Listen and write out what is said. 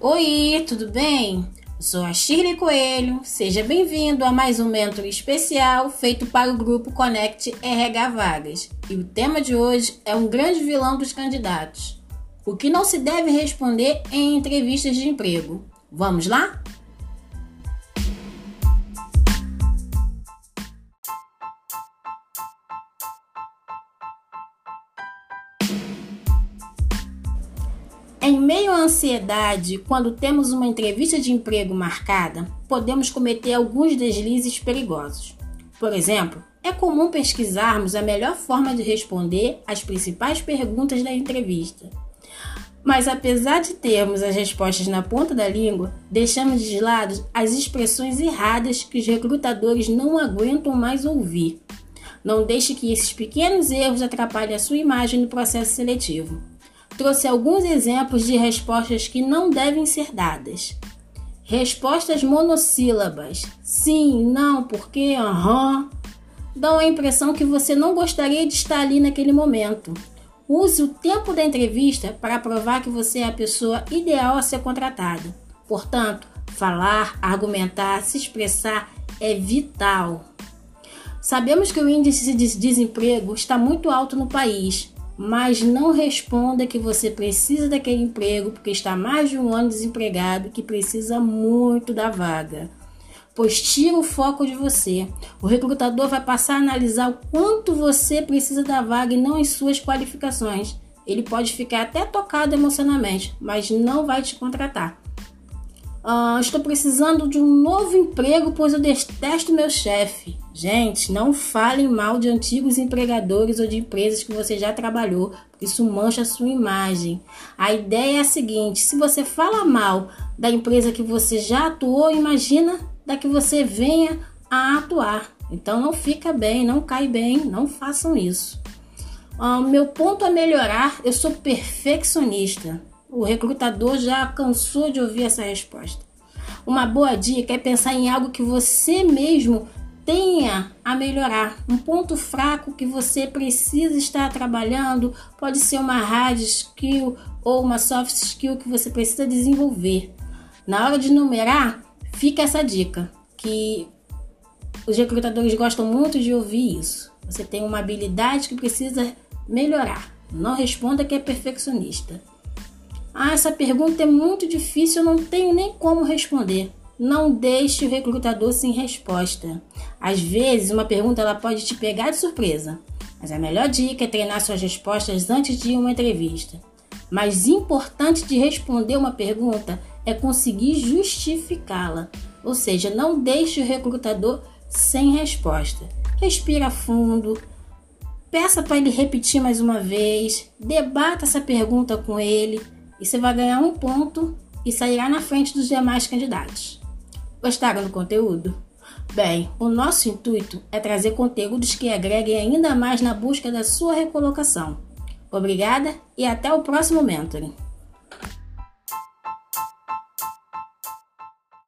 Oi, tudo bem? Sou a Shirley Coelho. Seja bem-vindo a mais um Mentor especial feito para o grupo Connect RH Vagas. E o tema de hoje é um grande vilão dos candidatos. O que não se deve responder em entrevistas de emprego. Vamos lá? Em meio à ansiedade, quando temos uma entrevista de emprego marcada, podemos cometer alguns deslizes perigosos. Por exemplo, é comum pesquisarmos a melhor forma de responder às principais perguntas da entrevista. Mas apesar de termos as respostas na ponta da língua, deixamos de lado as expressões erradas que os recrutadores não aguentam mais ouvir. Não deixe que esses pequenos erros atrapalhem a sua imagem no processo seletivo trouxe alguns exemplos de respostas que não devem ser dadas. Respostas monossílabas: sim, não, porque, aham, dão a impressão que você não gostaria de estar ali naquele momento. Use o tempo da entrevista para provar que você é a pessoa ideal a ser contratada. Portanto, falar, argumentar, se expressar é vital. Sabemos que o índice de desemprego está muito alto no país, mas não responda que você precisa daquele emprego porque está mais de um ano desempregado e que precisa muito da vaga. Pois tira o foco de você. O recrutador vai passar a analisar o quanto você precisa da vaga e não as suas qualificações. Ele pode ficar até tocado emocionalmente, mas não vai te contratar. Ah, estou precisando de um novo emprego, pois eu detesto meu chefe. Gente, não falem mal de antigos empregadores ou de empresas que você já trabalhou, porque isso mancha a sua imagem. A ideia é a seguinte: se você fala mal da empresa que você já atuou, imagina da que você venha a atuar. Então não fica bem, não cai bem, não façam isso. Ah, meu ponto a melhorar, eu sou perfeccionista. O recrutador já cansou de ouvir essa resposta. Uma boa dica é pensar em algo que você mesmo tenha a melhorar. Um ponto fraco que você precisa estar trabalhando pode ser uma hard skill ou uma soft skill que você precisa desenvolver. Na hora de numerar, fica essa dica que os recrutadores gostam muito de ouvir isso. Você tem uma habilidade que precisa melhorar. Não responda que é perfeccionista. Ah, essa pergunta é muito difícil, eu não tenho nem como responder. Não deixe o recrutador sem resposta. Às vezes, uma pergunta ela pode te pegar de surpresa, mas a melhor dica é treinar suas respostas antes de uma entrevista. Mais importante de responder uma pergunta é conseguir justificá-la, ou seja, não deixe o recrutador sem resposta. Respira fundo, peça para ele repetir mais uma vez, debata essa pergunta com ele e você vai ganhar um ponto e sairá na frente dos demais candidatos. Gostaram do conteúdo? Bem, o nosso intuito é trazer conteúdos que agreguem ainda mais na busca da sua recolocação. Obrigada e até o próximo Mentoring.